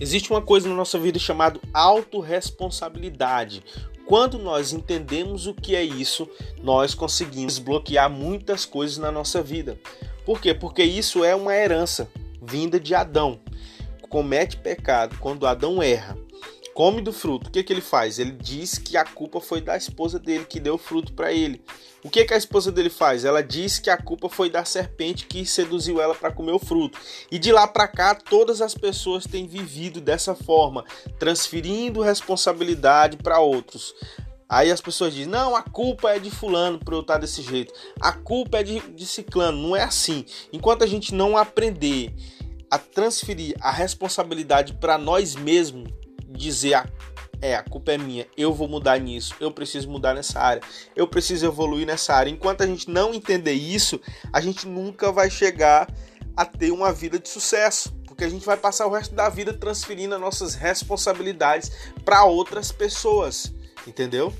Existe uma coisa na nossa vida chamada autorresponsabilidade. Quando nós entendemos o que é isso, nós conseguimos bloquear muitas coisas na nossa vida. Por quê? Porque isso é uma herança vinda de Adão. Comete pecado quando Adão erra come do fruto, o que, que ele faz? Ele diz que a culpa foi da esposa dele que deu fruto para ele. O que, que a esposa dele faz? Ela diz que a culpa foi da serpente que seduziu ela para comer o fruto. E de lá para cá, todas as pessoas têm vivido dessa forma, transferindo responsabilidade para outros. Aí as pessoas dizem: não, a culpa é de Fulano por eu estar desse jeito, a culpa é de, de Ciclano. Não é assim. Enquanto a gente não aprender a transferir a responsabilidade para nós mesmos, dizer ah, é, a culpa é minha, eu vou mudar nisso, eu preciso mudar nessa área, eu preciso evoluir nessa área. Enquanto a gente não entender isso, a gente nunca vai chegar a ter uma vida de sucesso, porque a gente vai passar o resto da vida transferindo as nossas responsabilidades para outras pessoas, entendeu?